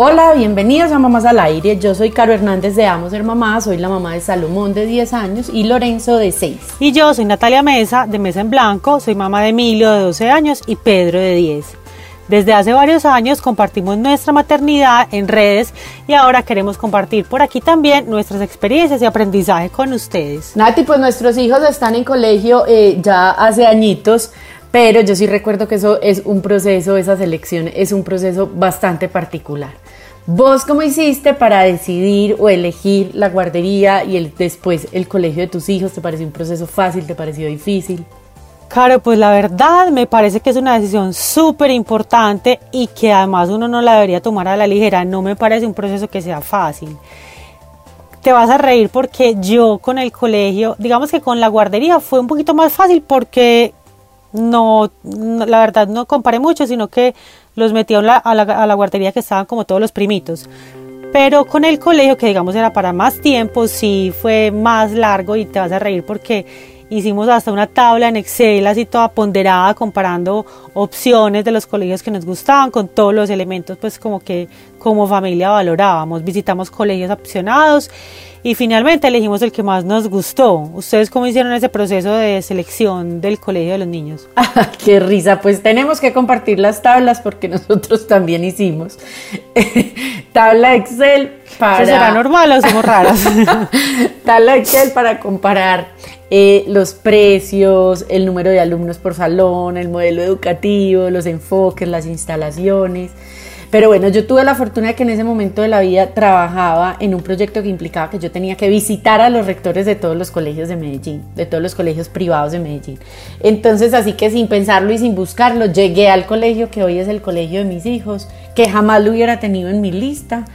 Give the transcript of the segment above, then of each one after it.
Hola, bienvenidos a Mamás al Aire. Yo soy Caro Hernández de Amo Ser Mamá, soy la mamá de Salomón de 10 años y Lorenzo de 6. Y yo soy Natalia Mesa de Mesa en Blanco, soy mamá de Emilio de 12 años y Pedro de 10. Desde hace varios años compartimos nuestra maternidad en redes y ahora queremos compartir por aquí también nuestras experiencias y aprendizaje con ustedes. Nati, pues nuestros hijos están en colegio eh, ya hace añitos, pero yo sí recuerdo que eso es un proceso, esa selección es un proceso bastante particular. ¿Vos cómo hiciste para decidir o elegir la guardería y el, después el colegio de tus hijos? ¿Te pareció un proceso fácil? ¿Te pareció difícil? Claro, pues la verdad me parece que es una decisión súper importante y que además uno no la debería tomar a la ligera. No me parece un proceso que sea fácil. Te vas a reír porque yo con el colegio, digamos que con la guardería fue un poquito más fácil porque no, la verdad no comparé mucho, sino que los metí a la, a, la, guardería que estaban como todos los primitos. Pero con el colegio, que digamos era para más tiempo, sí fue más largo y te vas a reír porque hicimos hasta una tabla en Excel así toda ponderada comparando opciones de los colegios que nos gustaban con todos los elementos pues como que como familia valorábamos. Visitamos colegios opcionados y finalmente elegimos el que más nos gustó. ¿Ustedes cómo hicieron ese proceso de selección del colegio de los niños? ¡Qué risa! Pues tenemos que compartir las tablas porque nosotros también hicimos tabla Excel para... ¿Será normal o somos raras? tabla Excel para comparar eh, los precios, el número de alumnos por salón, el modelo educativo, los enfoques, las instalaciones. Pero bueno, yo tuve la fortuna de que en ese momento de la vida trabajaba en un proyecto que implicaba que yo tenía que visitar a los rectores de todos los colegios de Medellín, de todos los colegios privados de Medellín. Entonces, así que sin pensarlo y sin buscarlo, llegué al colegio que hoy es el colegio de mis hijos, que jamás lo hubiera tenido en mi lista.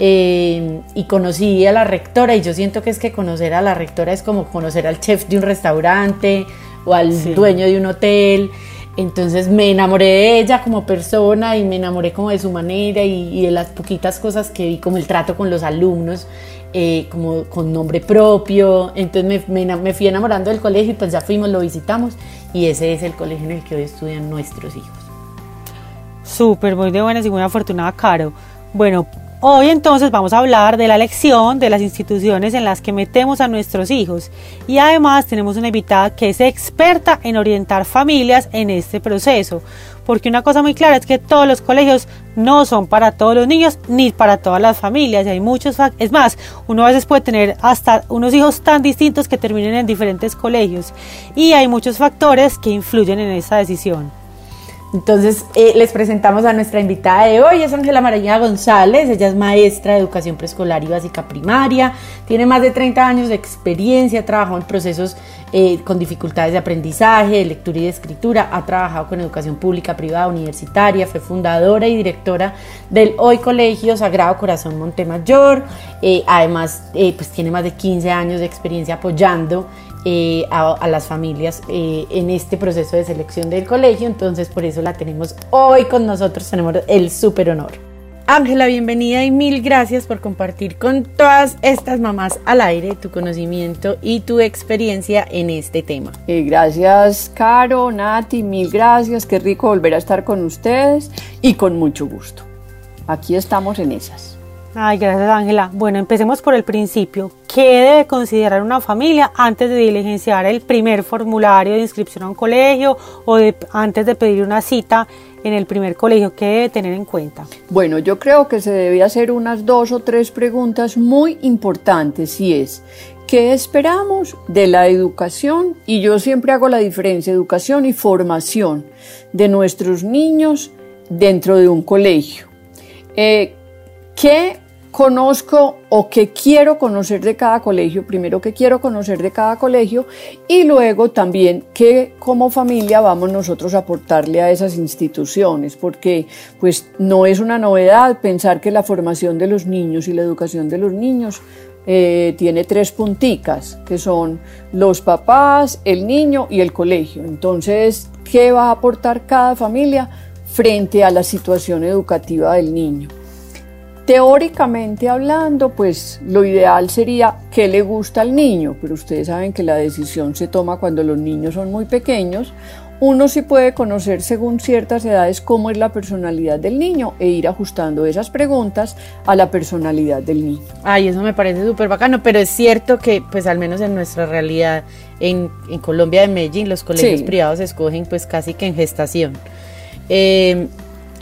Eh, y conocí a la rectora y yo siento que es que conocer a la rectora es como conocer al chef de un restaurante o al dueño de un hotel entonces me enamoré de ella como persona y me enamoré como de su manera y, de las poquitas cosas que vi, como el trato con los alumnos, eh, como con nombre propio. Entonces me, me, fui enamorando del colegio y pues ya fuimos, lo visitamos y ese es el colegio en el que hoy estudian nuestros hijos. Súper, muy de buenas y muy afortunada, Caro. Bueno, Hoy entonces vamos a hablar de la elección de las instituciones en las que metemos a nuestros hijos. Y además tenemos una invitada que es experta en orientar familias en este proceso, porque una cosa muy clara es que todos los colegios no son para todos los niños ni para todas las familias. Y hay muchos es más, uno a veces puede tener hasta unos hijos tan distintos que terminen en diferentes colegios. Y hay muchos factores que influyen en esa decisión. Entonces, eh, les presentamos a nuestra invitada de hoy, es Ángela María González, ella es maestra de educación preescolar y básica primaria, tiene más de 30 años de experiencia, ha trabajado en procesos eh, con dificultades de aprendizaje, de lectura y de escritura, ha trabajado con educación pública, privada, universitaria, fue fundadora y directora del Hoy Colegio Sagrado Corazón Montemayor, eh, además pues tiene más de 15 años de experiencia apoyando eh, a, las familias eh, en este proceso de selección del colegio, entonces por eso la tenemos hoy con nosotros, tenemos el súper honor. Ángela, bienvenida y mil gracias por compartir con todas estas mamás al aire tu conocimiento y tu experiencia en este tema. Eh, gracias, Caro, Nati, mil gracias, qué rico volver a estar con ustedes y con mucho gusto. Aquí estamos en esas. Ay, gracias Ángela. Bueno, empecemos por el principio. ¿Qué debe considerar una familia antes de diligenciar el primer formulario de inscripción a un colegio o antes de pedir una cita en el primer colegio? ¿Qué debe tener en cuenta? Bueno, yo creo que se debe hacer unas dos o tres preguntas muy importantes y es, ¿qué esperamos de la educación? Y yo siempre hago la diferencia, educación y formación de nuestros niños dentro de un colegio. Eh, ¿Qué conozco o qué quiero conocer de cada colegio, primero qué quiero conocer de cada colegio y luego también qué como familia vamos nosotros a aportarle a esas instituciones, porque pues no es una novedad pensar que la formación de los niños y la educación de los niños eh, tiene tres punticas, que son los papás, el niño y el colegio. Entonces, ¿qué va a aportar cada familia frente a la situación educativa del niño? Teóricamente hablando, pues lo ideal sería que le gusta al niño, pero ustedes saben que la decisión se toma cuando los niños son muy pequeños. Uno sí puede conocer según ciertas edades cómo es la personalidad del niño e ir ajustando esas preguntas a la personalidad del niño. Ay, eso me parece súper bacano, pero es cierto que pues al menos en nuestra realidad en, Colombia de Medellín los colegios privados escogen pues casi que en gestación. Eh,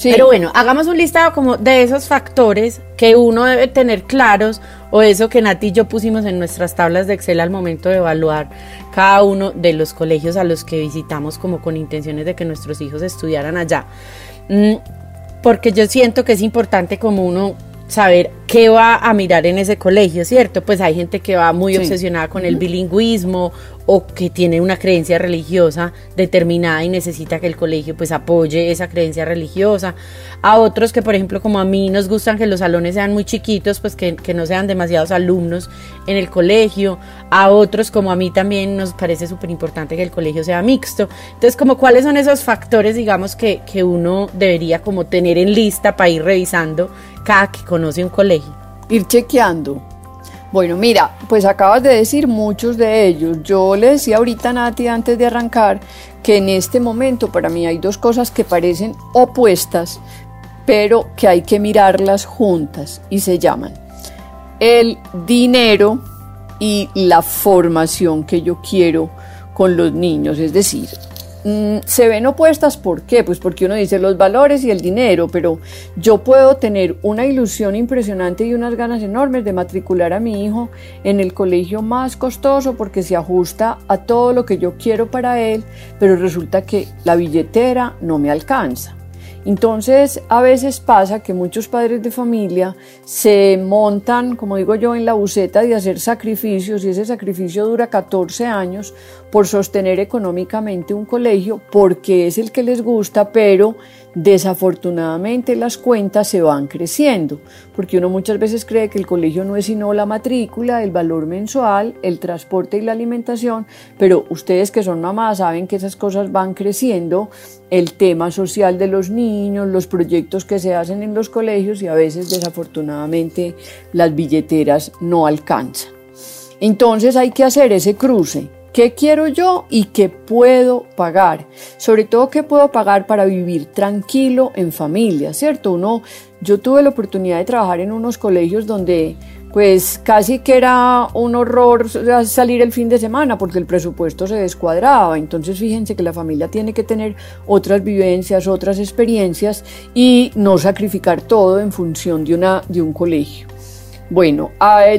pero bueno, hagamos un listado como de esos factores que uno debe tener claros o eso que Nati y yo pusimos en nuestras tablas de Excel al momento de evaluar cada uno de los colegios a los que visitamos como con intenciones de que nuestros hijos estudiaran allá. Mm, porque yo siento que es importante como uno saber qué va a mirar en ese colegio, ¿cierto? Pues hay gente que va muy obsesionada con el bilingüismo o que tiene una creencia religiosa determinada y necesita que el colegio pues apoye esa creencia religiosa. A otros que por ejemplo como a mí nos gustan que los salones sean muy chiquitos, pues que, que no sean demasiados alumnos en el colegio. A otros como a mí también nos parece súper importante que el colegio sea mixto. Entonces como cuáles son esos factores digamos que, que uno debería como tener en lista para ir revisando cada que conoce un colegio. Ir chequeando bueno, mira, pues acabas de decir muchos de ellos. Yo le decía ahorita a Nati antes de arrancar que en este momento para mí hay dos cosas que parecen opuestas, pero que hay que mirarlas juntas y se llaman el dinero y la formación que yo quiero con los niños. Es decir, Mm, se ven opuestas, ¿por qué? Pues porque uno dice los valores y el dinero, pero yo puedo tener una ilusión impresionante y unas ganas enormes de matricular a mi hijo en el colegio más costoso porque se ajusta a todo lo que yo quiero para él, pero resulta que la billetera no me alcanza. Entonces, a veces pasa que muchos padres de familia se montan, como digo yo, en la buceta de hacer sacrificios y ese sacrificio dura 14 años por sostener económicamente un colegio porque es el que les gusta, pero Desafortunadamente las cuentas se van creciendo, porque uno muchas veces cree que el colegio no es sino la matrícula, el valor mensual, el transporte y la alimentación, pero ustedes que son mamás saben que esas cosas van creciendo, el tema social de los niños, los proyectos que se hacen en los colegios y a veces desafortunadamente las billeteras no alcanzan. Entonces hay que hacer ese cruce ¿Qué quiero yo y qué puedo pagar? Sobre todo, ¿qué puedo pagar para vivir tranquilo en familia, ¿cierto? Uno, yo tuve la oportunidad de trabajar en unos colegios donde pues casi que era un horror salir el fin de semana porque el presupuesto se descuadraba. Entonces fíjense que la familia tiene que tener otras vivencias, otras experiencias y no sacrificar todo en función de, una, de un colegio. Bueno,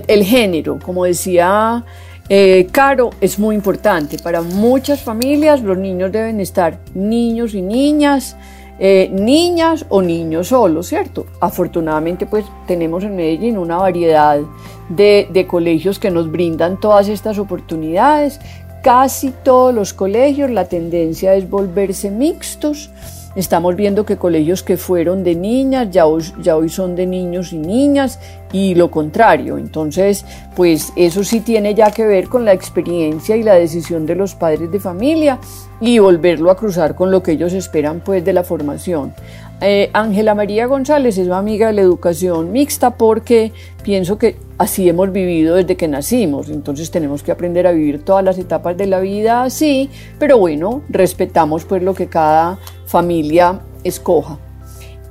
el género, como decía eh, caro es muy importante. Para muchas familias los niños deben estar niños y niñas, eh, niñas o niños solos, ¿cierto? Afortunadamente pues tenemos en Medellín una variedad de, de colegios que nos brindan todas estas oportunidades. Casi todos los colegios la tendencia es volverse mixtos. Estamos viendo que colegios que fueron de niñas ya ya hoy son de niños y niñas y lo contrario. Entonces, pues eso sí tiene ya que ver con la experiencia y la decisión de los padres de familia y volverlo a cruzar con lo que ellos esperan pues de la formación. Eh, Ángela María González es una amiga de la educación mixta porque pienso que así hemos vivido desde que nacimos, entonces tenemos que aprender a vivir todas las etapas de la vida así, pero bueno, respetamos pues lo que cada familia escoja.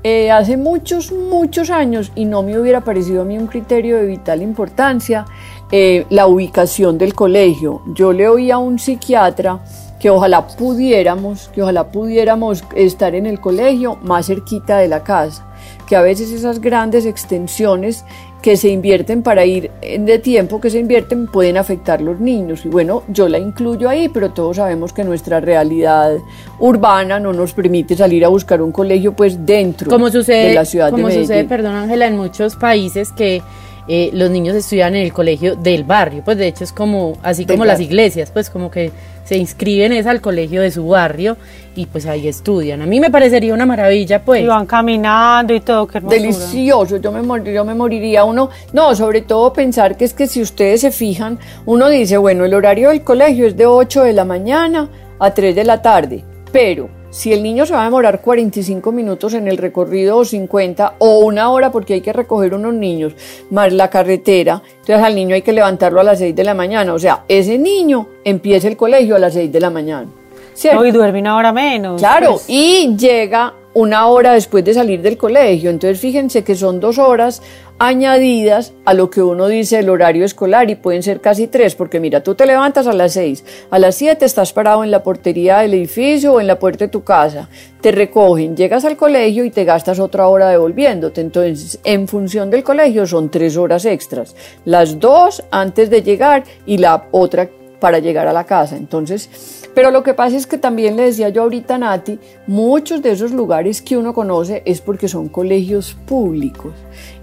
Eh, hace muchos, muchos años, y no me hubiera parecido a mí un criterio de vital importancia, eh, la ubicación del colegio. Yo le oí a un psiquiatra que ojalá pudiéramos, que ojalá pudiéramos estar en el colegio más cerquita de la casa que a veces esas grandes extensiones que se invierten para ir de tiempo que se invierten pueden afectar los niños. Y bueno, yo la incluyo ahí, pero todos sabemos que nuestra realidad urbana no nos permite salir a buscar un colegio pues dentro como sucede, de la ciudad como de Medellín. sucede, perdón Ángela, en muchos países que eh, los niños estudian en el colegio del barrio, pues de hecho es como así como las iglesias, pues como que se inscriben es al colegio de su barrio y pues ahí estudian. A mí me parecería una maravilla, pues. Y van caminando y todo, qué hermosura. Delicioso, yo me, yo me moriría. Uno, no, sobre todo pensar que es que si ustedes se fijan, uno dice, bueno, el horario del colegio es de 8 de la mañana a 3 de la tarde, pero si el niño se va a demorar 45 minutos en el recorrido o 50 o una hora porque hay que recoger unos niños más la carretera, entonces al niño hay que levantarlo a las 6 de la mañana. O sea, ese niño empieza el colegio a las 6 de la mañana. ¿cierto? y duerme una hora menos. Claro, pues. y llega una hora después de salir del colegio. Entonces fíjense que son dos horas añadidas a lo que uno dice el horario escolar y pueden ser casi tres, porque mira, tú te levantas a las seis, a las siete estás parado en la portería del edificio o en la puerta de tu casa, te recogen, llegas al colegio y te gastas otra hora devolviéndote. Entonces, en función del colegio son tres horas extras, las dos antes de llegar y la otra para llegar a la casa. Entonces, pero lo que pasa es que también le decía yo ahorita a Nati, muchos de esos lugares que uno conoce es porque son colegios públicos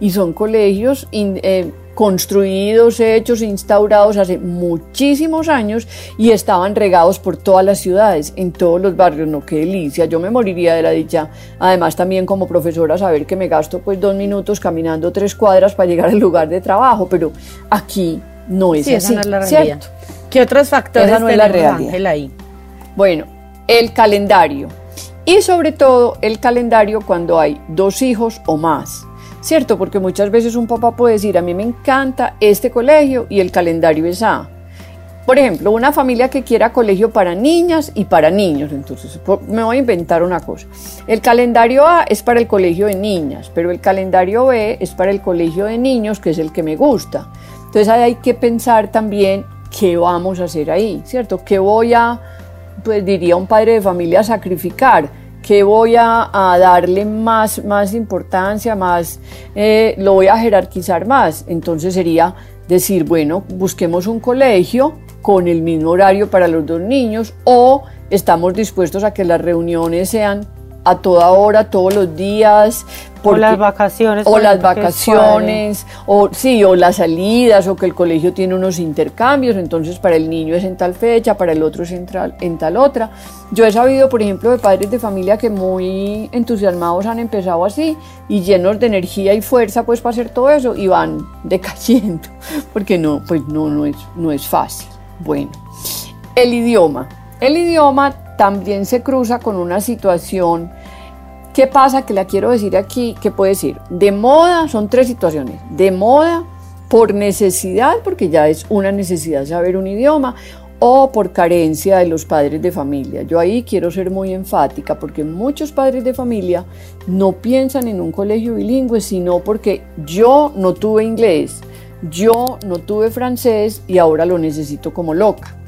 y son colegios eh, construidos, hechos, instaurados hace muchísimos años y estaban regados por todas las ciudades, en todos los barrios, no, qué delicia, yo me moriría de la dicha, además también como profesora saber que me gasto pues dos minutos caminando tres cuadras para llegar al lugar de trabajo, pero aquí no es así, ¿cierto? ¿Qué otros factores Esa no es la realidad. ahí? Bueno, el calendario. Y sobre todo el calendario cuando hay dos hijos o más. ¿Cierto? Porque muchas veces un papá puede decir, a mí me encanta este colegio y el calendario es A. Por ejemplo, una familia que quiera colegio para niñas y para niños. Entonces, me voy a inventar una cosa. El calendario A es para el colegio de niñas, pero el calendario B es para el colegio de niños, que es el que me gusta. Entonces, hay que pensar también ¿qué vamos a hacer ahí? ¿Cierto? ¿Qué voy a, pues diría un padre de familia, sacrificar? ¿Qué voy a, darle más, más importancia, más, eh, lo voy a jerarquizar más? Entonces sería decir, bueno, busquemos un colegio con el mismo horario para los dos niños o estamos dispuestos a que las reuniones sean a toda hora, todos los días. o las vacaciones. O las vacaciones, o sí, o las salidas, o que el colegio tiene unos intercambios, entonces para el niño es en tal fecha, para el otro es en, en tal otra. Yo he sabido, por ejemplo, de padres de familia que muy entusiasmados han empezado así y llenos de energía y fuerza pues para hacer todo eso y van decayendo, porque no, pues no, no es, no es fácil. Bueno, el idioma. El idioma también se cruza con una situación ¿Qué pasa? Que la quiero decir aquí, ¿qué puede decir? De moda, son tres situaciones. De moda, por necesidad, porque ya es una necesidad saber un idioma, o por carencia de los padres de familia. Yo ahí quiero ser muy enfática porque muchos padres de familia no piensan en un colegio bilingüe, sino porque yo no tuve inglés, yo no tuve francés y ahora lo necesito como loca.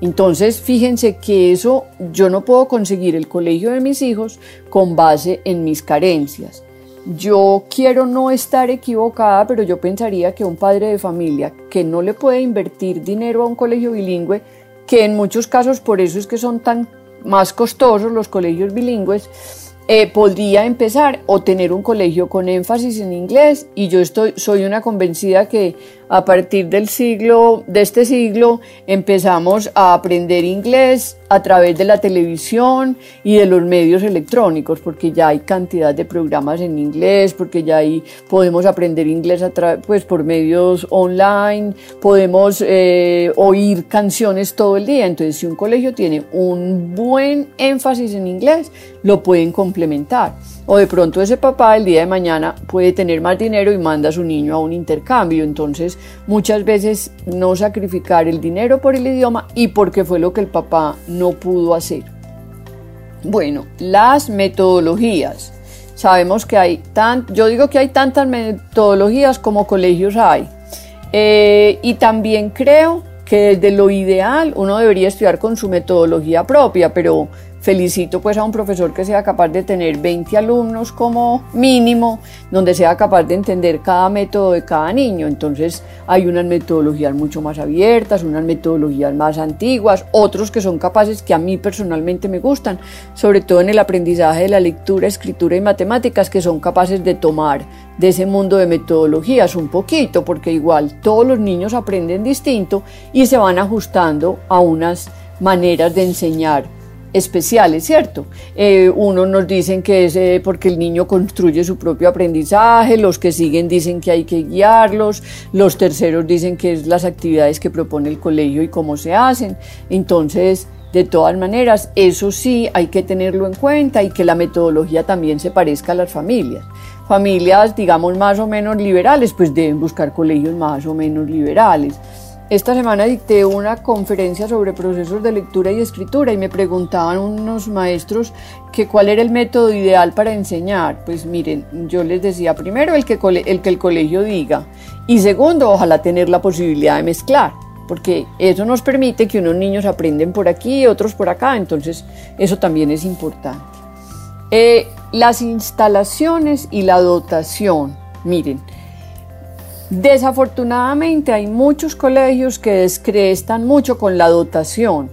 Entonces, fíjense que eso yo no puedo conseguir el colegio de mis hijos con base en mis carencias. Yo quiero no estar equivocada, pero yo pensaría que un padre de familia que no le puede invertir dinero a un colegio bilingüe, que en muchos casos por eso es que son tan más costosos los colegios bilingües, eh, podría empezar o tener un colegio con énfasis en inglés y yo estoy, soy una convencida que a partir del siglo, de este siglo, empezamos a aprender inglés a través de la televisión y de los medios electrónicos, porque ya hay cantidad de programas en inglés, porque ya ahí podemos aprender inglés a pues, por medios online, podemos eh, oír canciones todo el día. Entonces, si un colegio tiene un buen énfasis en inglés, lo pueden complementar. O de pronto ese papá el día de mañana puede tener más dinero y manda a su niño a un intercambio. Entonces, muchas veces no sacrificar el dinero por el idioma y porque fue lo que el papá no pudo hacer. Bueno, las metodologías. Sabemos que hay tan, yo digo que hay tantas metodologías como colegios hay. Eh, y también creo que desde lo ideal uno debería estudiar con su metodología propia, pero felicito pues a un profesor que sea capaz de tener 20 alumnos como mínimo, donde sea capaz de entender cada método de cada niño. Entonces hay unas metodologías mucho más abiertas, unas metodologías más antiguas, otros que son capaces que a mí personalmente me gustan, sobre todo en el aprendizaje de la lectura, escritura y matemáticas, que son capaces de tomar de ese mundo de metodologías un poquito, porque igual todos los niños aprenden distinto y se van ajustando a unas maneras de enseñar especiales, ¿cierto? Eh, unos nos dicen que es eh, porque el niño construye su propio aprendizaje, los que siguen dicen que hay que guiarlos, los terceros dicen que es las actividades que propone el colegio y cómo se hacen. Entonces, de todas maneras, eso sí hay que tenerlo en cuenta y que la metodología también se parezca a las familias. Familias, digamos, más o menos liberales, pues deben buscar colegios más o menos liberales. Esta semana dicté una conferencia sobre procesos de lectura y escritura y me preguntaban unos maestros que cuál era el método ideal para enseñar. Pues miren, yo les decía primero el que, el colegio diga y segundo, ojalá tener la posibilidad de mezclar, porque eso nos permite que unos niños aprenden por aquí y otros por acá, entonces eso también es importante. Eh, las instalaciones y la dotación, miren, Desafortunadamente hay muchos colegios que descrestan mucho con la dotación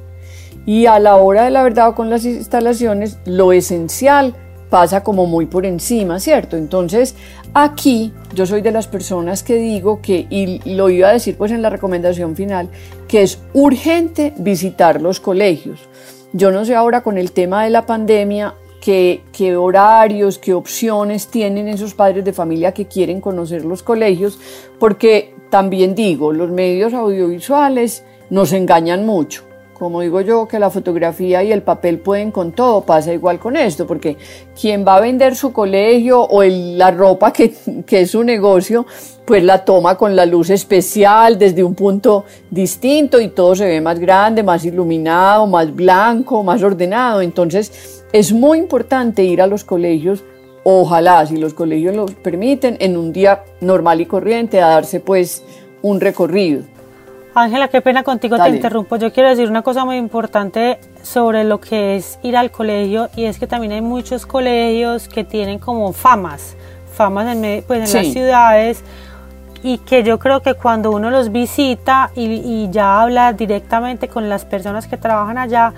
y a la hora de la verdad con las instalaciones lo esencial pasa como muy por encima, ¿cierto? Entonces aquí yo soy de las personas que digo que, y lo iba a decir pues en la recomendación final, que es urgente visitar los colegios. Yo no sé ahora con el tema de la pandemia qué, horarios, qué opciones tienen esos padres de familia que quieren conocer los colegios, porque también digo, los medios audiovisuales nos engañan mucho como digo yo, que la fotografía y el papel pueden con todo, pasa igual con esto, porque quien va a vender su colegio o la ropa que, que, es su negocio, pues la toma con la luz especial desde un punto distinto y todo se ve más grande, más iluminado, más blanco, más ordenado. Entonces es muy importante ir a los colegios, ojalá si los colegios lo permiten, en un día normal y corriente a darse pues un recorrido. Ángela, qué pena contigo, te interrumpo. Yo quiero decir una cosa muy importante sobre lo que es ir al colegio y es que también hay muchos colegios que tienen como famas, famas en, pues, en las ciudades y que yo creo que cuando uno los visita y, ya habla directamente con las personas que trabajan allá,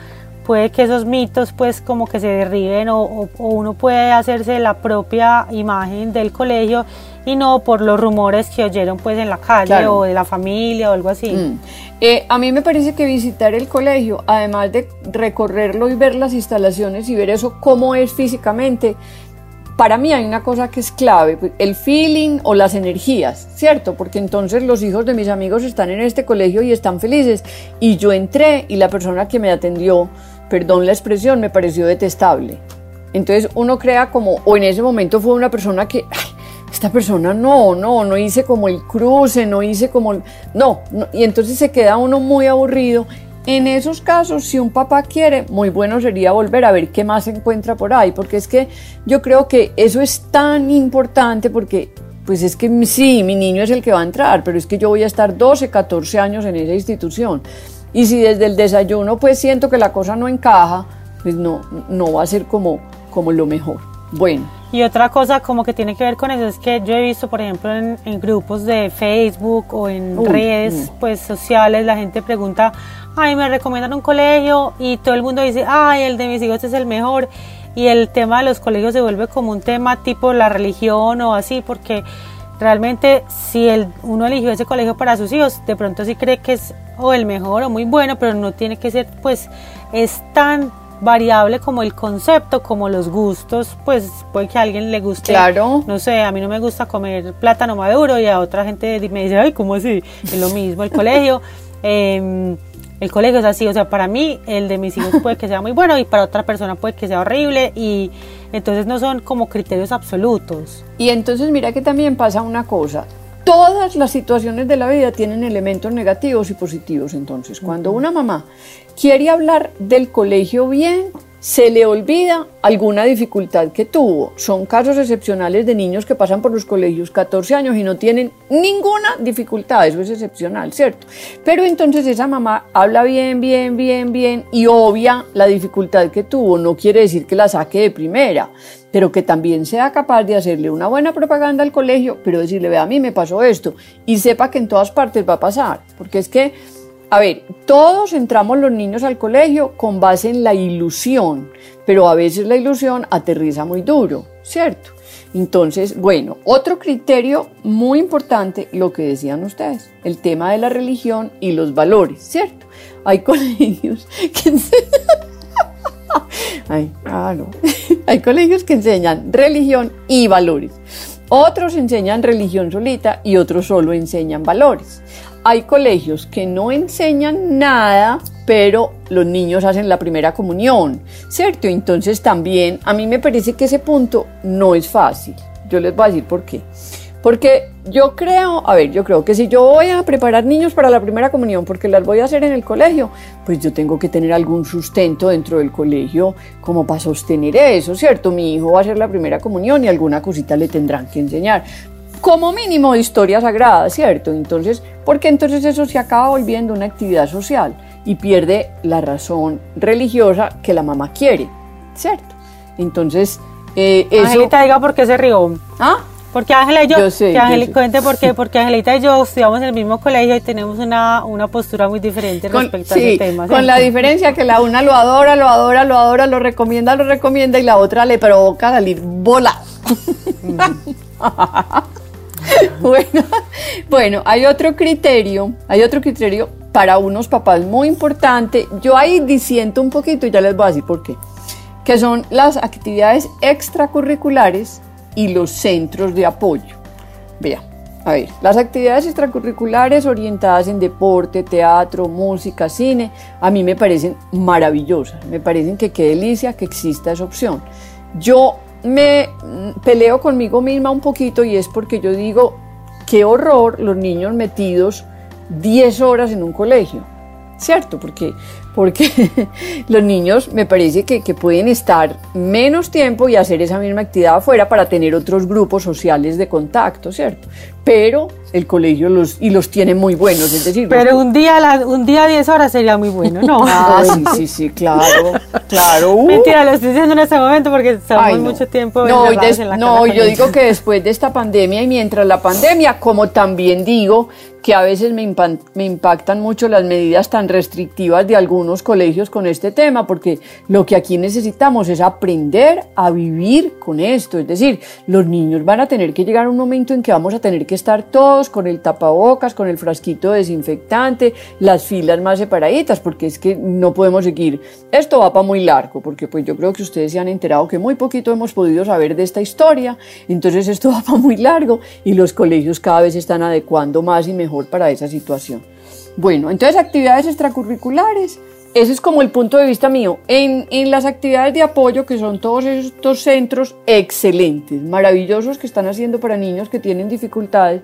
puede que esos mitos pues como que se derriben o, o, uno puede hacerse la propia imagen del colegio y no por los rumores que oyeron pues en la calle o de la familia o algo así. Mm. Eh, a mí me parece que visitar el colegio, además de recorrerlo y ver las instalaciones y ver eso cómo es físicamente, para mí hay una cosa que es clave, el feeling o las energías, ¿cierto? Porque entonces los hijos de mis amigos están en este colegio y están felices y yo entré y la persona que me atendió, perdón la expresión, me pareció detestable. Entonces uno crea como, o en ese momento fue una persona que, esta persona no, no, no hice como el cruce, no hice como, no, no, y entonces se queda uno muy aburrido. En esos casos, si un papá quiere, muy bueno sería volver a ver qué más se encuentra por ahí, porque es que yo creo que eso es tan importante porque pues es que sí, mi niño es el que va a entrar, pero es que yo voy a estar 12, 14 años en esa institución. Y si desde el desayuno pues siento que la cosa no encaja, pues no, no va a ser como, como lo mejor. Bueno. Y otra cosa como que tiene que ver con eso es que yo he visto, por ejemplo, en, grupos de Facebook o en redes mm. pues sociales, la gente pregunta, ay, me recomiendan un colegio y todo el mundo dice, ay, el de mis hijos es el mejor. Y el tema de los colegios se vuelve como un tema tipo la religión o así, porque realmente si el, uno eligió ese colegio para sus hijos, de pronto sí cree que es o el mejor o muy bueno, pero no tiene que ser, pues es tan variable como el concepto, como los gustos, pues puede que a alguien le guste, claro. no sé, a mí no me gusta comer plátano maduro y a otra gente me dice, ay, ¿cómo así? Es lo mismo, el colegio, em, el colegio es así, o sea, para mí el de mis hijos puede que sea muy bueno y para otra persona puede que sea horrible y entonces no son como criterios absolutos. Y entonces mira que también pasa una cosa, todas las situaciones de la vida tienen elementos negativos y positivos. Entonces, cuando una mamá quiere hablar del colegio bien, se le olvida alguna dificultad que tuvo. Son casos excepcionales de niños que pasan por los colegios 14 años y no tienen ninguna dificultad, eso es excepcional, ¿cierto? Pero entonces esa mamá habla bien, bien, bien, bien y obvia la dificultad que tuvo, no quiere decir que la saque de primera, pero que también sea capaz de hacerle una buena propaganda al colegio, pero decirle, ve, a mí me pasó esto y sepa que en todas partes va a pasar, porque es que a ver, todos entramos los niños al colegio con base en la ilusión, pero a veces la ilusión aterriza muy duro, ¿cierto? Entonces, bueno, otro criterio muy importante, lo que decían ustedes, el tema de la religión y los valores, ¿cierto? Hay colegios que ah, Hay colegios que enseñan religión y valores. Otros enseñan religión solita y otros solo enseñan valores. Hay colegios que no enseñan nada, pero los niños hacen la primera comunión, ¿cierto? Entonces también a mí me parece que ese punto no es fácil. Yo les voy a decir por qué. Porque yo creo, a ver, yo creo que si yo voy a preparar niños para la primera comunión, porque las voy a hacer en el colegio, pues yo tengo que tener algún sustento dentro del colegio como para sostener eso, ¿cierto? Mi hijo va a hacer la primera comunión y alguna cosita le tendrán que enseñar como mínimo historia sagrada, ¿cierto? Entonces, porque entonces eso se acaba volviendo una actividad social y pierde la razón religiosa que la mamá quiere, ¿cierto? Entonces, eh, eso... Angelita, diga por qué se rió. ¿Ah? Porque Ángela y yo, que cuente por qué, porque Angelita y yo estudiamos en el mismo colegio y tenemos una, una postura muy diferente respecto a ese tema. Con la diferencia que la una lo adora, lo adora, lo adora, lo recomienda, lo recomienda y la otra le provoca salir bola. bueno, bueno, hay otro criterio, hay otro criterio para unos papás muy importante. Yo ahí disiento un poquito y ya les voy a decir por qué. Que son las actividades extracurriculares y los centros de apoyo. Vean, a ver, las actividades extracurriculares orientadas en deporte, teatro, música, cine, a mí me parecen maravillosas. Me parecen que qué delicia que exista esa opción. Yo me peleo conmigo misma un poquito y es porque yo digo, qué horror los niños metidos 10 horas en un colegio, ¿cierto? Porque, porque los niños me parece que, que, pueden estar menos tiempo y hacer esa misma actividad afuera para tener otros grupos sociales de contacto, ¿cierto? Pero el colegio los y los tiene muy buenos, es decir, pero un día un día 10 horas sería muy bueno, ¿no? Ah, sí, sí, sí, claro, claro. Uh. Mentira, lo estoy diciendo en este momento porque estamos mucho tiempo No, en la no yo digo que después de esta pandemia y mientras la pandemia, como también digo que a veces me, me impactan mucho las medidas tan restrictivas de algunos colegios con este tema, porque lo que aquí necesitamos es aprender a vivir con esto, es decir, los niños van a tener que llegar a un momento en que vamos a tener que estar todos con el tapabocas, con el frasquito desinfectante, las filas más separaditas, porque es que no podemos seguir. Esto va para muy largo, porque pues yo creo que ustedes se han enterado que muy poquito hemos podido saber de esta historia, entonces esto va para muy largo y los colegios cada vez están adecuando más y mejor para esa situación. Bueno, entonces actividades extracurriculares, ese es como el punto de vista mío. En, en, las actividades de apoyo, que son todos estos centros excelentes, maravillosos que están haciendo para niños que tienen dificultades,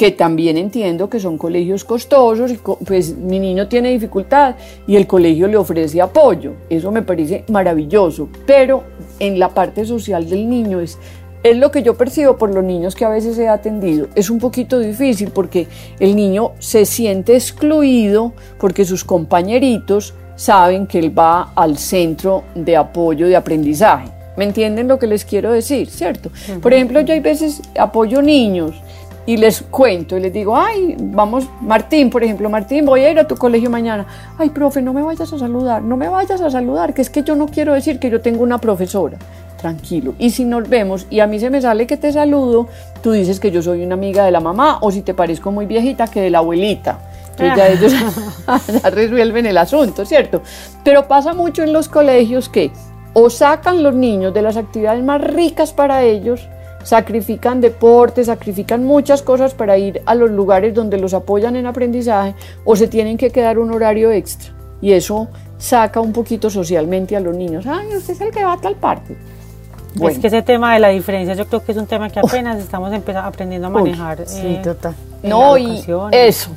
que también entiendo que son colegios costosos pues mi niño tiene dificultad y el colegio le ofrece apoyo. Eso me parece maravilloso, pero en la parte social del niño es es lo que yo percibo por los niños que a veces he atendido. Es un poquito difícil porque el niño se siente excluido porque sus compañeritos saben que él va al centro de apoyo de aprendizaje. ¿Me entienden lo que les quiero decir? ¿Cierto? Por ejemplo, yo hay veces apoyo niños y les cuento y les digo, ay, vamos, Martín, por ejemplo, Martín, voy a ir a tu colegio mañana. Ay, profe, no me vayas a saludar, no me vayas a saludar, que es que yo no quiero decir que yo tengo una profesora. Tranquilo. Y si nos vemos y a mí se me sale que te saludo, tú dices que yo soy una amiga de la mamá o si te parezco muy viejita que de la abuelita. Entonces ya ellos ya resuelven el asunto, ¿cierto? Pero pasa mucho en los colegios que o sacan los niños de las actividades más ricas para ellos, sacrifican deporte, sacrifican muchas cosas para ir a los lugares donde los apoyan en aprendizaje o se tienen que quedar un horario extra. Y eso saca un poquito socialmente a los niños. Ay, usted es el que va a tal parte. Es que ese tema de la diferencia yo creo que es un tema que apenas estamos aprendiendo a manejar. sí, eh, total. no, y eso.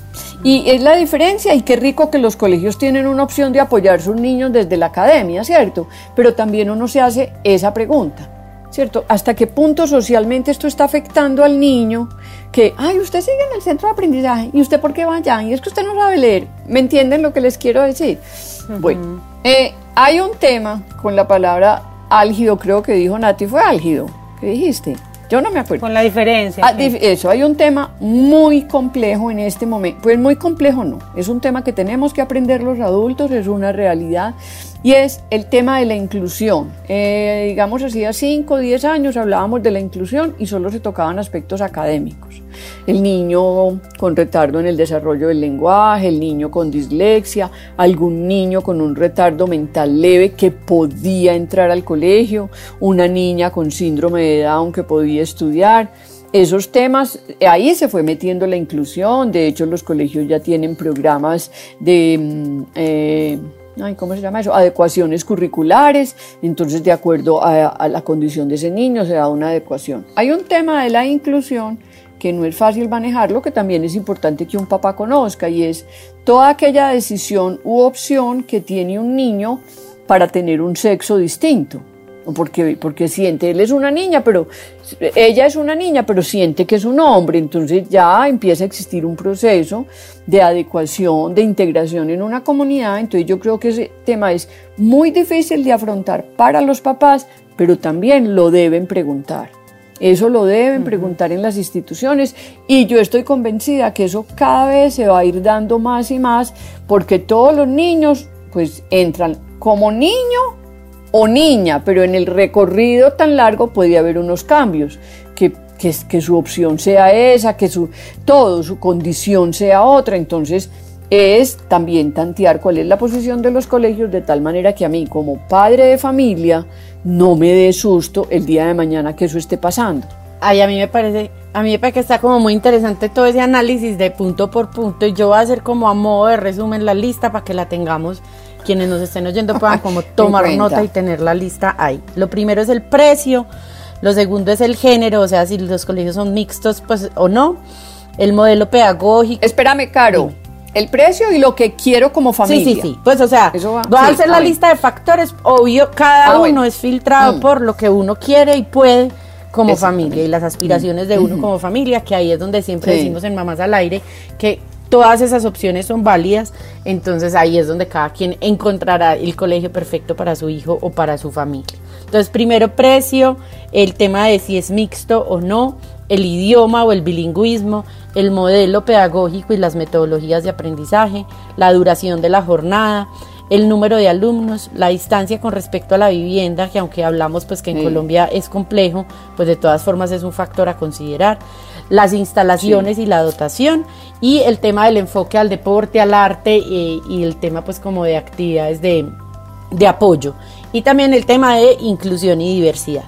Y es la diferencia y qué rico que los colegios tienen una opción de apoyar a sus niños desde la academia, ¿cierto? Pero también uno se hace esa pregunta, ¿cierto? ¿Hasta qué punto socialmente esto está afectando al niño? Que, ay, usted sigue en el centro de aprendizaje y usted por qué va allá y es que usted no sabe leer. ¿Me entienden lo que les quiero decir? Bueno, eh, hay un tema con la palabra álgido, creo que dijo Nati, fue álgido. ¿Qué dijiste? Yo no me acuerdo. Con la diferencia. Ah, eso, hay un tema muy complejo en este momento. Pues muy complejo no, es un tema que tenemos que aprender los adultos, es una realidad. Y es el tema de la inclusión. Eh, digamos, hacía 5 o 10 años hablábamos de la inclusión y solo se tocaban aspectos académicos. El niño con retardo en el desarrollo del lenguaje, el niño con dislexia, algún niño con un retardo mental leve que podía entrar al colegio, una niña con síndrome de Down que podía estudiar esos temas, ahí se fue metiendo la inclusión, de hecho los colegios ya tienen programas de mm, eh, ¿cómo se llama eso? Adecuaciones curriculares, entonces de acuerdo a, la condición de ese niño se da una adecuación. Hay un tema de la inclusión que no es fácil manejarlo, que también es importante que un papá conozca, y es toda aquella decisión u opción que tiene un niño para tener un sexo distinto porque, porque siente, él es una niña, pero ella es una niña, pero siente que es un hombre, entonces ya empieza a existir un proceso de adecuación, de integración en una comunidad, entonces yo creo que ese tema es muy difícil de afrontar para los papás, pero también lo deben preguntar. Eso lo deben preguntar en las instituciones. Y yo estoy convencida que eso cada vez se va a ir dando más y más porque todos los niños pues entran como niño o niña, pero en el recorrido tan largo puede haber unos cambios, que, que, que su opción sea esa, que su, todo, su condición sea otra, entonces es también tantear cuál es la posición de los colegios de tal manera que a mí como padre de familia no me dé susto el día de mañana que eso esté pasando. Ay, a mí me parece, a mí me parece que está como muy interesante todo ese análisis de punto por punto y yo voy a hacer como a modo de resumen la lista para que la tengamos quienes nos estén oyendo puedan como tomar nota y tener la lista ahí. Lo primero es el precio, lo segundo es el género, o sea, si los colegios son mixtos pues o no, el modelo pedagógico. Espérame, Caro. El precio y lo que quiero como familia. Sí, sí, sí. Pues, o sea, voy a hacer la lista de factores. Obvio, cada ah, uno es filtrado mm. por lo que uno quiere y puede como familia y las aspiraciones de uno como familia, que ahí es donde siempre decimos en Mamás al Aire que todas esas opciones son válidas, entonces ahí es donde cada quien encontrará el colegio perfecto para su hijo o para su familia. Entonces, primero precio, el tema de si es mixto o no, el idioma o el bilingüismo, el modelo pedagógico y las metodologías de aprendizaje, la duración de la jornada, el número de alumnos, la distancia con respecto a la vivienda, que aunque hablamos pues que en Colombia es complejo, pues de todas formas es un factor a considerar, las instalaciones y la dotación y el tema del enfoque al deporte, al arte y, el tema pues como de actividades de, de apoyo y también el tema de inclusión y diversidad.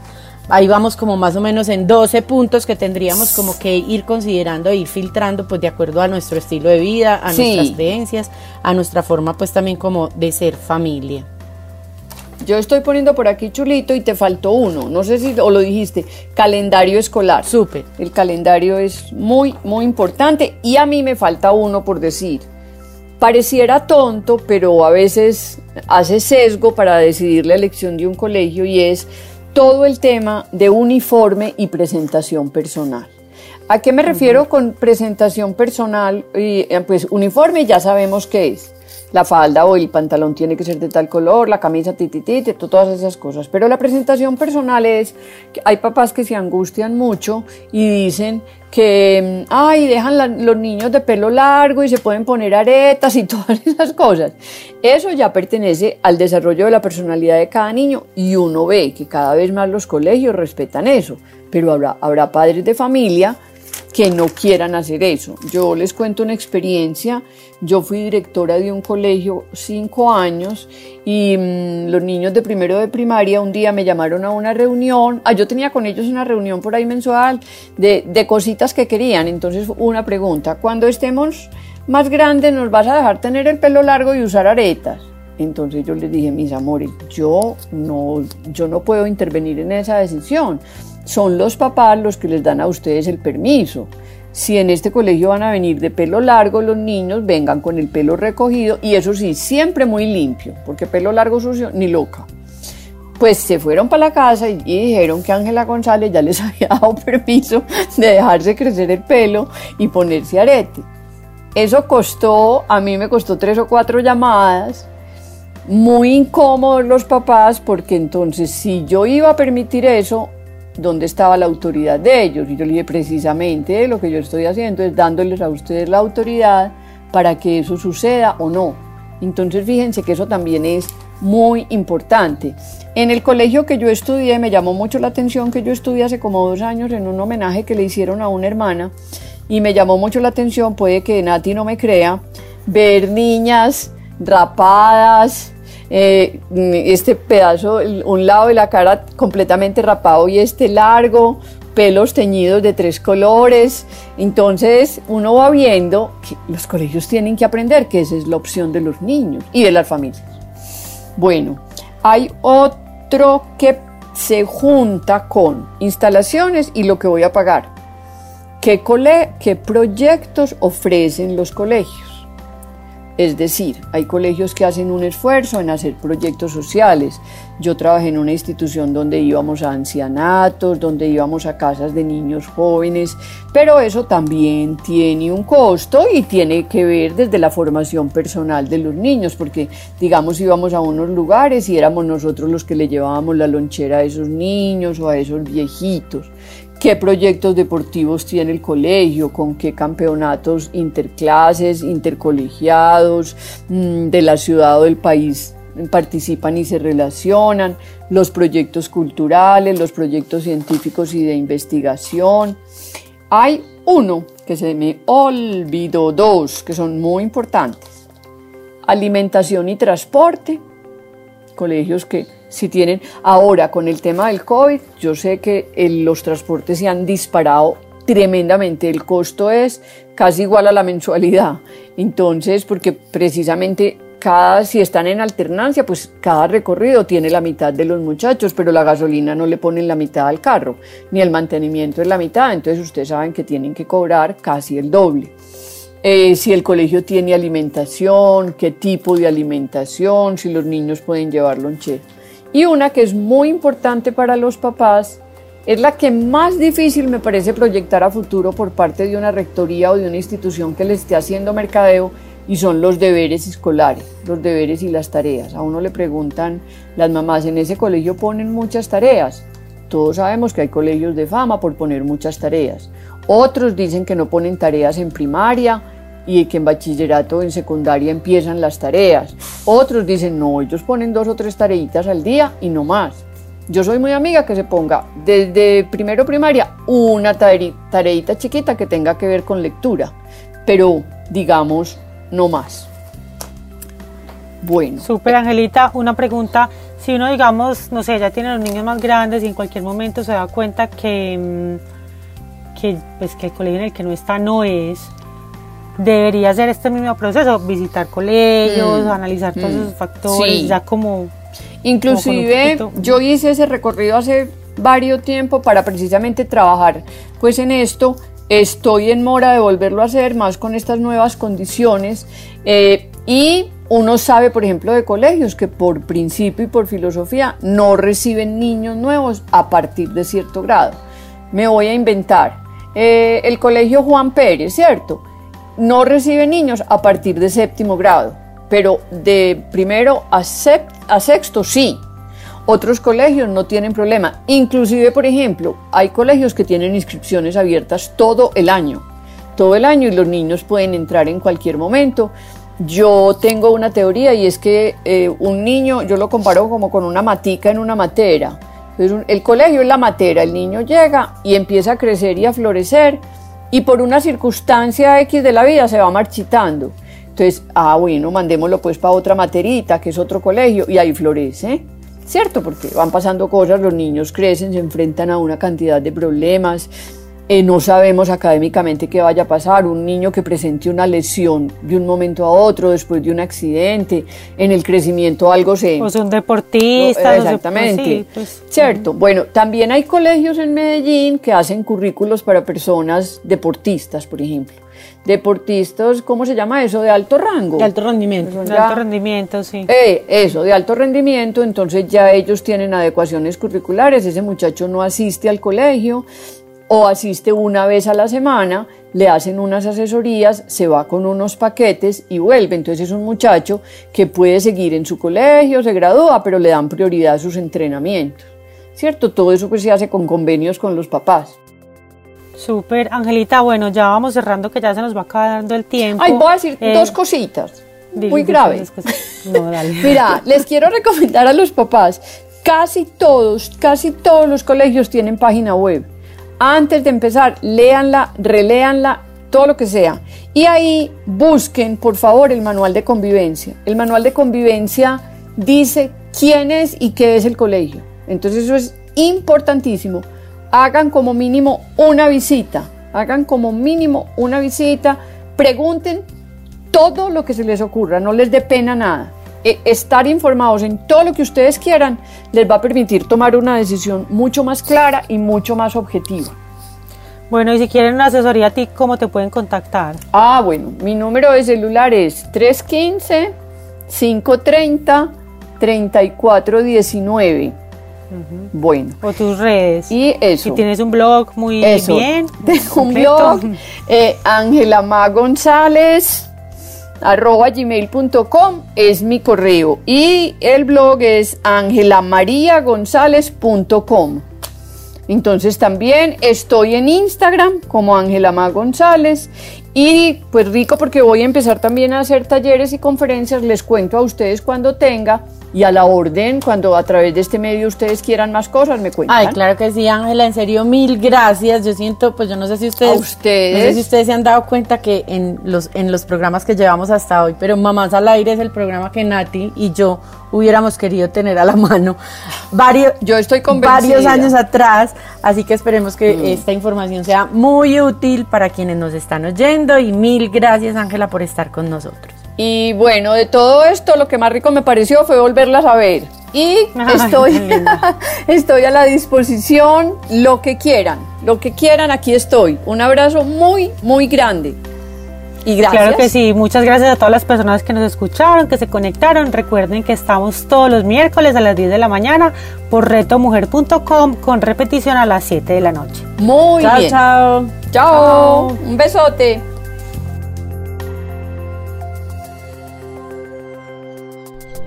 Ahí vamos como más o menos en 12 puntos que tendríamos como que ir considerando e ir filtrando pues de acuerdo a nuestro estilo de vida, a nuestras creencias, a nuestra forma pues también como de ser familia. Yo estoy poniendo por aquí chulito y te faltó uno. No sé si o lo dijiste. Calendario escolar. Súper. El calendario es muy, muy importante. Y a mí me falta uno por decir. Pareciera tonto, pero a veces hace sesgo para decidir la elección de un colegio y es todo el tema de uniforme y presentación personal. ¿A qué me refiero con presentación personal? Eh, pues uniforme ya sabemos qué es la falda o el pantalón tiene que ser de tal color, la camisa tititite, todas esas cosas. Pero la presentación personal es que hay papás que se angustian mucho y dicen que, ay, dejan los niños de pelo largo y se pueden poner aretas y todas esas cosas. Eso ya pertenece al desarrollo de la personalidad de cada niño y uno ve que cada vez más los colegios respetan eso. Pero habrá, habrá padres de familia que no quieran hacer eso. Yo les cuento una experiencia. Yo fui directora de un colegio cinco años y mm, los niños de primero de primaria un día me llamaron a una reunión. Ah, yo tenía con ellos una reunión por ahí mensual de, de cositas que querían. Entonces una pregunta, cuando estemos más grandes nos vas a dejar tener el pelo largo y usar aretas. Entonces yo les dije, mis amores, yo no, yo no puedo intervenir en esa decisión son los papás los que les dan a ustedes el permiso. si en este colegio van a venir de pelo largo los niños, vengan con el pelo recogido y eso sí, siempre muy limpio, porque pelo largo sucio ni loca. Pues se fueron para la casa y, dijeron que Ángela González ya les había dado permiso de dejarse crecer el pelo y ponerse arete. Eso costó, a mí me costó tres o cuatro llamadas, muy incómodos los papás, porque entonces si yo iba a permitir eso, dónde estaba la autoridad de ellos. Y yo le dije, precisamente lo que yo estoy haciendo es dándoles a ustedes la autoridad para que eso suceda o no. Entonces fíjense que eso también es muy importante. En el colegio que yo estudié me llamó mucho la atención que yo estudié hace como dos años en un homenaje que le hicieron a una hermana y me llamó mucho la atención, puede que Nati no me crea, ver niñas rapadas, eh, este pedazo, un lado de la cara completamente rapado y este largo, pelos teñidos de tres colores. Entonces uno va viendo que los colegios tienen que aprender que esa es la opción de los niños y de las familias. Bueno, hay otro que se junta con instalaciones y lo que voy a pagar. ¿Qué, qué proyectos ofrecen los colegios? Es decir, hay colegios que hacen un esfuerzo en hacer proyectos sociales. Yo trabajé en una institución donde íbamos a ancianatos, donde íbamos a casas de niños jóvenes, pero eso también tiene un costo y tiene que ver desde la formación personal de los niños, porque digamos íbamos a unos lugares y éramos nosotros los que le llevábamos la lonchera a esos niños o a esos viejitos qué proyectos deportivos tiene el colegio, con qué campeonatos interclases, intercolegiados mm, de la ciudad o del país participan y se relacionan, los proyectos culturales, los proyectos científicos y de investigación. Hay uno que se me olvidó, dos que son muy importantes. Alimentación y transporte, colegios que si tienen ahora con el tema del COVID, yo sé que los transportes se han disparado tremendamente, el costo es casi igual a la mensualidad. Entonces, porque precisamente cada, si están en alternancia, pues cada recorrido tiene la mitad de los muchachos, pero la gasolina no le ponen la mitad al carro, ni el mantenimiento es la mitad, entonces ustedes saben que tienen que cobrar casi el doble. Eh, si el colegio tiene alimentación, qué tipo de alimentación, si los niños pueden llevar lonche. Y una que es muy importante para los papás, es la que más difícil me parece proyectar a futuro por parte de una rectoría o de una institución que le esté haciendo mercadeo y son los deberes escolares, los deberes y las tareas. A uno le preguntan, las mamás en ese colegio ponen muchas tareas. Todos sabemos que hay colegios de fama por poner muchas tareas. Otros dicen que no ponen tareas en primaria y que en bachillerato, en secundaria empiezan las tareas. Otros dicen, no, ellos ponen dos o tres tareitas al día y no más. Yo soy muy amiga que se ponga desde primero primaria una tareita chiquita que tenga que ver con lectura, pero digamos, no más. Bueno. Super Angelita, una pregunta. Si uno, digamos, no sé, ya tiene los niños más grandes y en cualquier momento se da cuenta que, mm, que, pues, que el colegio en el que no está no es, debería ser este mismo proceso, visitar colegios, mm, analizar todos mm, esos factores, ya como... Inclusive yo hice ese recorrido hace varios tiempo para precisamente trabajar pues en esto. Estoy en mora de volverlo a hacer más con estas nuevas condiciones eh, y uno sabe, por ejemplo, de colegios que por principio y por filosofía no reciben niños nuevos a partir de cierto grado. Me voy a inventar. Eh, el colegio Juan Pérez, ¿cierto? No recibe niños a partir de séptimo grado, pero de primero a, sexto sí. Otros colegios no tienen problema. Inclusive, por ejemplo, hay colegios que tienen inscripciones abiertas todo el año. Todo el año y los niños pueden entrar en cualquier momento. Yo tengo una teoría y es que eh, un niño, yo lo comparo como con una matica en una matera. el colegio es la matera, el niño llega y empieza a crecer y a florecer y por una circunstancia X de la vida se va marchitando. Entonces, ah, bueno, mandémoslo pues para otra materita, que es otro colegio, y ahí florece, ¿cierto? Porque van pasando cosas, los niños crecen, se enfrentan a una cantidad de problemas. Eh, no sabemos académicamente qué vaya a pasar. Un niño que presente una lesión de un momento a otro después de un accidente, en el crecimiento algo se... O son deportistas. exactamente. pues, Cierto. Bueno, también hay colegios en Medellín que hacen currículos para personas deportistas, por ejemplo. Deportistas, ¿cómo se llama eso? De alto rango. De alto rendimiento. de alto rendimiento, sí. Eh, eso, de alto rendimiento, entonces ya ellos tienen adecuaciones curriculares, ese muchacho no asiste al colegio, o asiste una vez a la semana, le hacen unas asesorías, se va con unos paquetes y vuelve. Entonces es un muchacho que puede seguir en su colegio, se gradúa, pero le dan prioridad a sus entrenamientos. ¿Cierto? Todo eso pues se hace con convenios con los papás. Súper, Angelita, bueno, ya vamos cerrando que ya se nos va acabando el tiempo. Ay, voy a decir eh, dos cositas. Muy graves. No, dale. Mira, les quiero recomendar a los papás, casi todos, casi todos los colegios tienen página web antes de empezar, léanla, reléanla, todo lo que sea. Y ahí busquen, por favor, el manual de convivencia. El manual de convivencia dice quién es y qué es el colegio. Entonces eso es importantísimo. Hagan como mínimo una visita. Hagan como mínimo una visita. Pregunten todo lo que se les ocurra. No les dé pena nada. E, estar informados en todo lo que ustedes quieran les va a permitir tomar una decisión mucho más clara y mucho más objetiva. Bueno, y si quieren una asesoría a ti, ¿cómo te pueden contactar? Ah, bueno, mi número de celular es 315-530-3419. Bueno. O tus redes. Y eso. Y tienes un blog muy bien. Tengo un blog, eh, Ángela Ma González arroba gmail.com es mi correo y el blog es angelamariagonzález.com. Entonces también estoy en Instagram como Ángela González y pues rico porque voy a empezar también a hacer talleres y conferencias, les cuento a ustedes cuando tenga y a la orden cuando a través de este medio ustedes quieran más cosas me cuentan. Ay, claro que sí, Ángela, en serio mil gracias. Yo siento, pues yo no sé si ustedes, ustedes, no sé si ustedes se han dado cuenta que en los en los programas que llevamos hasta hoy, pero Mamás al aire es el programa que Nati y yo hubiéramos querido tener a la mano varios yo estoy varios años atrás, así que esperemos que mm. esta información sea muy útil para quienes nos están oyendo y mil gracias Ángela por estar con nosotros. Y bueno, de todo esto lo que más rico me pareció fue volverlas a ver. Y estoy, estoy a la disposición, lo que quieran, lo que quieran, aquí estoy. Un abrazo muy, muy grande. Y gracias. Claro que sí, muchas gracias a todas las personas que nos escucharon, que se conectaron. Recuerden que estamos todos los miércoles a las 10 de la mañana por retomujer.com con repetición a las 7 de la noche. Muy bien. Chao. Chao. Un besote.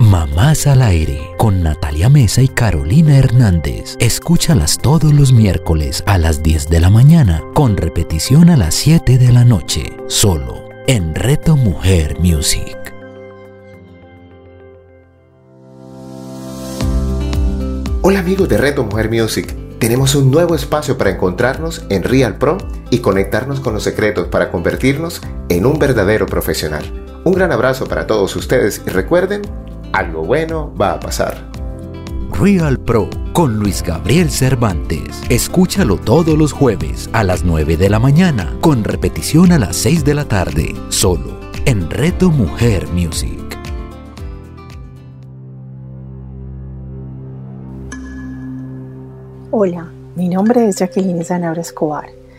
Mamás al aire con Natalia Mesa y Carolina Hernández. Escúchalas todos los miércoles a las 10 de la mañana con repetición a las 7 de la noche, solo en Reto Mujer Music. Hola amigos de Reto Mujer Music. Tenemos un nuevo espacio para encontrarnos en Real Pro y conectarnos con los secretos para convertirnos en un verdadero profesional. Un gran abrazo para todos ustedes y recuerden algo bueno va a pasar. Real Pro con Luis Gabriel Cervantes. Escúchalo todos los jueves a las 9 de la mañana, con repetición a las 6 de la tarde, solo en Reto Mujer Music. Hola, mi nombre es Jacqueline Zanabra Escobar.